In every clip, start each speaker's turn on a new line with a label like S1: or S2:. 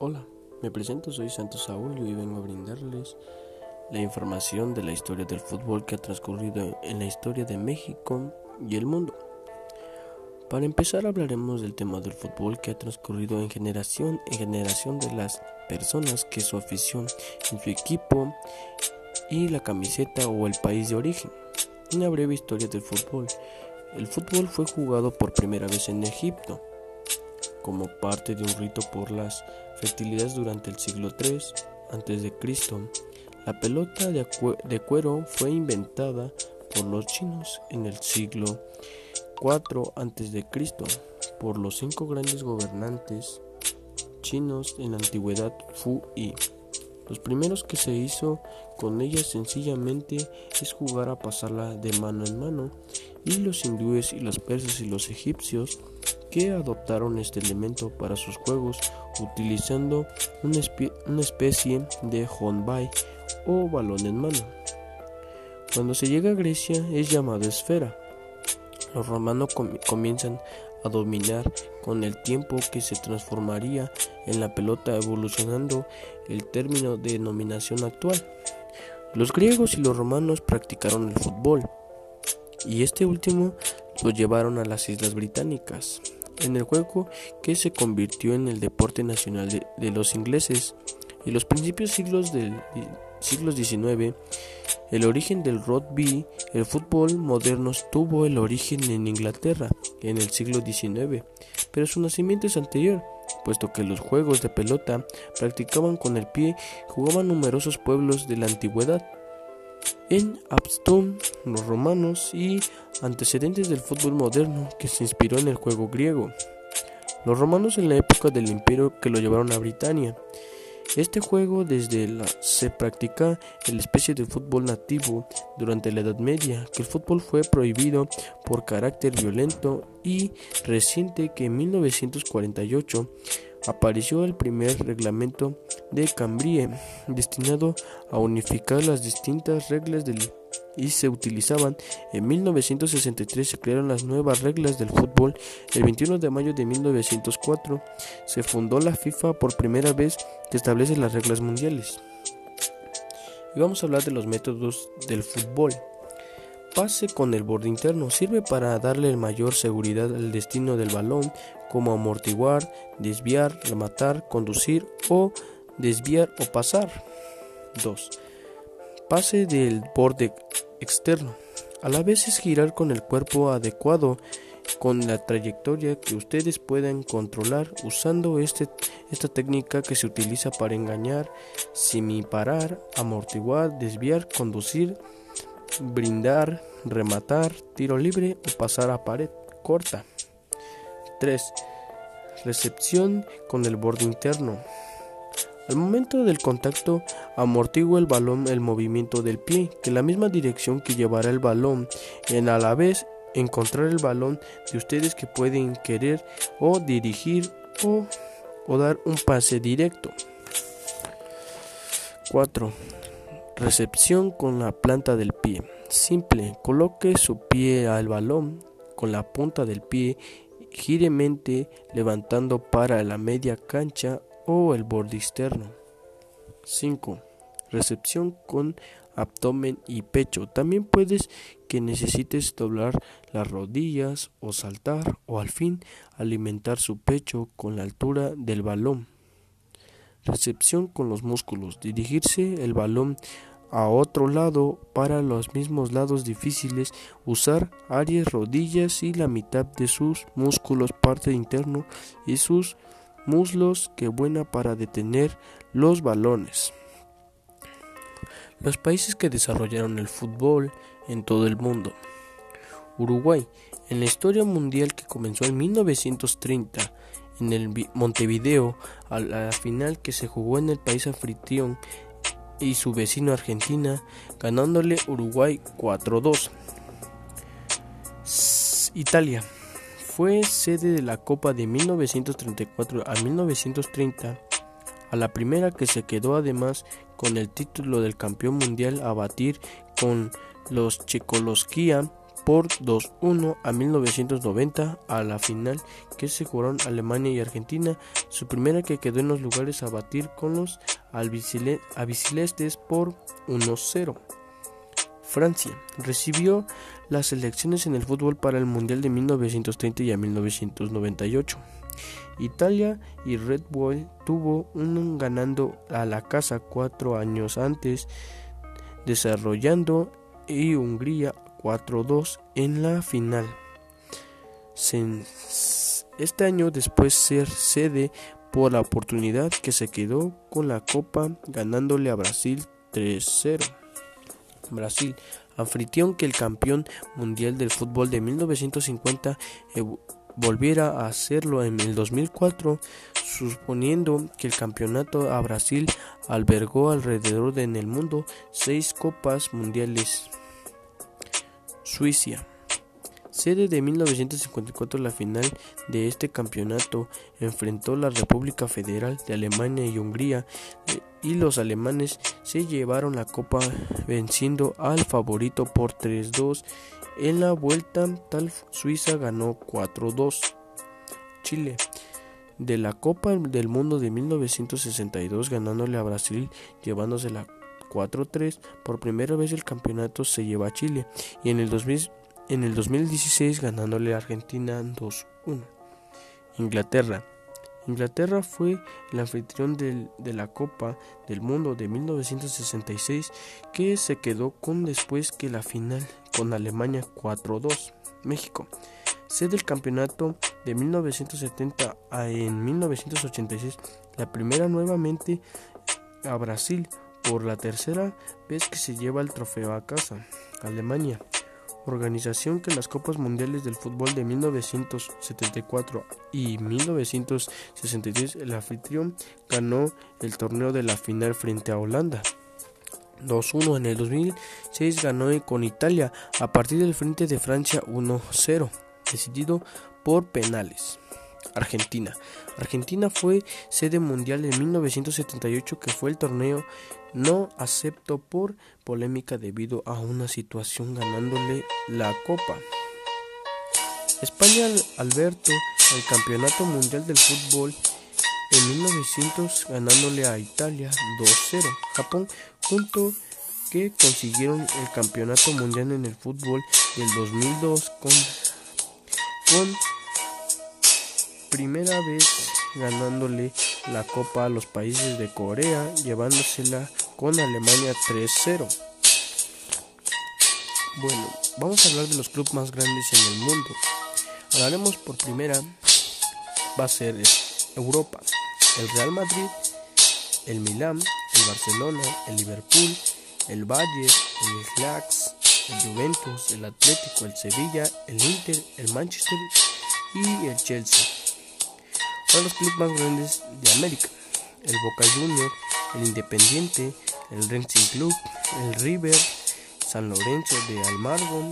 S1: Hola, me presento, soy Santos Saúl y vengo a brindarles la información de la historia del fútbol que ha transcurrido en la historia de México y el mundo. Para empezar hablaremos del tema del fútbol que ha transcurrido en generación en generación de las personas que su afición en su equipo y la camiseta o el país de origen. Una breve historia del fútbol. El fútbol fue jugado por primera vez en Egipto como parte de un rito por las fertilidades durante el siglo III a.C. La pelota de, cuero fue inventada por los chinos en el siglo IV a.C. por los cinco grandes gobernantes chinos en la antigüedad Fu y. Los primeros que se hizo con ella sencillamente es jugar a pasarla de mano en mano y los hindúes y los persas y los egipcios que adoptaron este elemento para sus juegos utilizando una, especie de honbai o balón en mano. Cuando se llega a Grecia es llamado esfera. Los romanos comienzan a dominar con el tiempo que se transformaría en la pelota evolucionando el término de denominación actual. Los griegos y los romanos practicaron el fútbol y este último lo llevaron a las Islas Británicas en el juego que se convirtió en el deporte nacional de, los ingleses. En los principios siglos del siglo XIX, el origen del rugby, el fútbol moderno tuvo el origen en Inglaterra en el siglo XIX, pero su nacimiento es anterior, puesto que los juegos de pelota practicaban con el pie jugaban numerosos pueblos de la antigüedad. En Abstum, los romanos y antecedentes del fútbol moderno que se inspiró en el juego griego. Los romanos en la época del imperio que lo llevaron a Britania. Este juego desde la se practica en la especie de fútbol nativo durante la Edad Media, que el fútbol fue prohibido por carácter violento y reciente que en 1948 apareció el primer reglamento de Cambrie destinado a unificar las distintas reglas del y se utilizaban. En 1963 se crearon las nuevas reglas del fútbol. El 21 de mayo de 1904 se fundó la FIFA por primera vez que establece las reglas mundiales. Y vamos a hablar de los métodos del fútbol. Pase con el borde interno sirve para darle mayor seguridad al destino del balón, como amortiguar, desviar, rematar, conducir o desviar o pasar. 2. Pase del borde externo. A la vez es girar con el cuerpo adecuado con la trayectoria que ustedes puedan controlar usando este, esta técnica que se utiliza para engañar, semiparar, amortiguar, desviar, conducir, brindar, rematar, tiro libre o pasar a pared corta. 3. Recepción con el borde interno. Al momento del contacto, amortigua el balón el movimiento del pie, que la misma dirección que llevará el balón, en a la vez encontrar el balón de ustedes que pueden querer o dirigir o, o dar un pase directo. 4. Recepción con la planta del pie. Simple, coloque su pie al balón con la punta del pie giremente levantando para la media cancha o el borde externo. 5. Recepción con abdomen y pecho. También puedes que necesites doblar las rodillas o saltar o al fin alimentar su pecho con la altura del balón. Recepción con los músculos. Dirigirse el balón a otro lado para los mismos lados difíciles. Usar áreas, rodillas y la mitad de sus músculos, parte interno y sus muslos que buena para detener los balones. Los países que desarrollaron el fútbol en todo el mundo. Uruguay, en la historia mundial que comenzó en 1930 en el Montevideo, a la final que se jugó en el país anfitrión y su vecino Argentina, ganándole Uruguay 4-2. Italia, fue sede de la Copa de 1934 a 1930, a la primera que se quedó además con el título del campeón mundial a batir con los Checoslovaquia por 2-1 a 1990 a la final que se jugaron Alemania y Argentina, su primera que quedó en los lugares a batir con los albicelestes por 1-0. Francia recibió las elecciones en el fútbol para el Mundial de 1930 y a 1998. Italia y Red Bull tuvo un ganando a la casa cuatro años antes, desarrollando y Hungría 4-2 en la final. Este año después ser sede por la oportunidad que se quedó con la copa ganándole a Brasil 3-0. Brasil, anfitrión que el campeón mundial del fútbol de 1950 volviera a hacerlo en el 2004, suponiendo que el campeonato a Brasil albergó alrededor de en el mundo seis copas mundiales. Suiza. Sede de 1954, la final de este campeonato enfrentó la República Federal de Alemania y Hungría eh, y los alemanes se llevaron la copa venciendo al favorito por 3-2 en la vuelta, tal Suiza ganó 4-2. Chile. De la Copa del Mundo de 1962 ganándole a Brasil, llevándosela 4-3. Por primera vez el campeonato se lleva a Chile. Y en el, en el 2016 ganándole a Argentina 2-1. Inglaterra. Inglaterra fue el anfitrión de la Copa del Mundo de 1966 que se quedó con después que la final con Alemania 4-2. México. Sede del campeonato de 1970 a en 1986, la primera nuevamente a Brasil por la tercera vez que se lleva el trofeo a casa. Alemania organización que las Copas Mundiales del Fútbol de 1974 y 1963 el anfitrión ganó el torneo de la final frente a Holanda. 2-1 en el 2006 ganó con Italia a partir del frente de Francia 1-0, decidido por penales. Argentina. Argentina fue sede mundial en 1978 que fue el torneo no aceptó por polémica debido a una situación ganándole la copa. España Alberto el campeonato mundial del fútbol en 1900 ganándole a Italia 2-0. Japón junto que consiguieron el campeonato mundial en el fútbol del 2002 con, con primera vez ganándole la copa a los países de Corea, llevándosela con Alemania 3-0. Bueno, vamos a hablar de los clubes más grandes en el mundo. Hablaremos por primera, va a ser Europa, el Real Madrid, el Milán, el Barcelona, el Liverpool, el Bayern, el Ajax, el Juventus, el Atlético, el Sevilla, el Inter, el Manchester y el Chelsea. Son los clubes más grandes de América. El Boca Juniors, el Independiente, el Racing Club, el River, San Lorenzo de Almagro,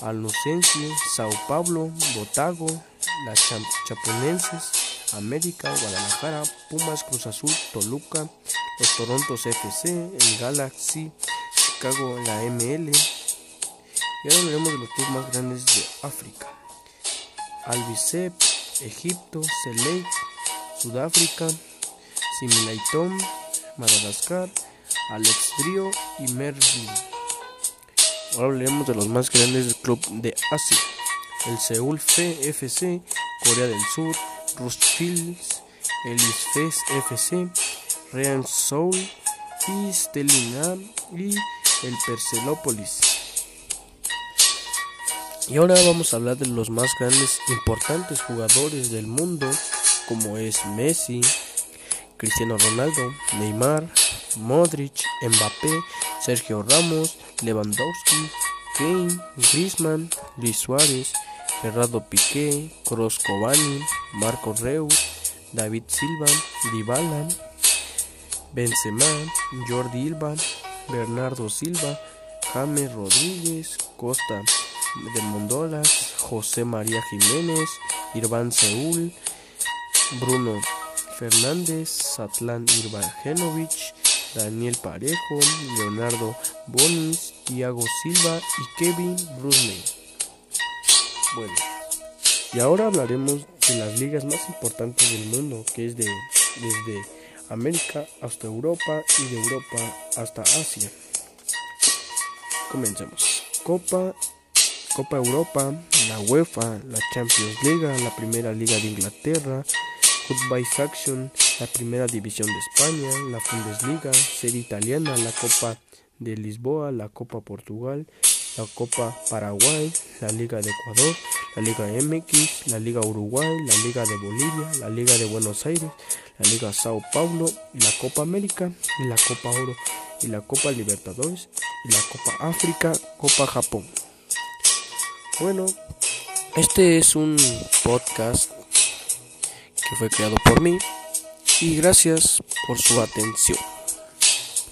S1: Alnocense, Sao Paulo, Botago, las Chaponenses, América, Guadalajara, Pumas, Cruz Azul, Toluca, los Torontos FC, el Galaxy, Chicago, la ML. Y ahora hablaremos de los clubes más grandes de África. Albicep, Egipto, Select, Sudáfrica, Similaitom, Madagascar, Alex Brio y Mervin. Ahora hablaremos de los más grandes del club de Asia. El Seúl FC, Corea del Sur, Fields, el Isfes FC, Real Seoul y Stelina y el Persepolis. Y ahora vamos a hablar de los más grandes, importantes jugadores del mundo, como es Messi, Cristiano Ronaldo, Neymar, Modric, Mbappé, Sergio Ramos, Lewandowski, Kane, Griezmann, Luis Suárez, Ferrado Piqué, Kroos Marco Reus, David Silva, Dybala, Benzema, Jordi Ilva, Bernardo Silva, James Rodríguez, Costa de Mondolas, José María Jiménez, Irván Seúl, Bruno Fernández, Satlán Ibrahimovic, Daniel Parejo, Leonardo Bonis, Thiago Silva y Kevin Brusney. Bueno, y ahora hablaremos de las ligas más importantes del mundo, que es de desde América hasta Europa y de Europa hasta Asia. Comencemos. Copa Copa Europa, la UEFA, la Champions League, la Primera Liga de Inglaterra, Football Action, la Primera División de España, la Bundesliga, Serie Italiana, la Copa de Lisboa, la Copa Portugal, la Copa Paraguay, la Liga de Ecuador, la Liga MX, la Liga Uruguay, la Liga de Bolivia, la Liga de Buenos Aires, la Liga Sao Paulo, la Copa América, y la Copa Oro, y la Copa Libertadores, la Copa África, Copa Japón. Bueno, este es un podcast que fue creado por mí y gracias por su atención.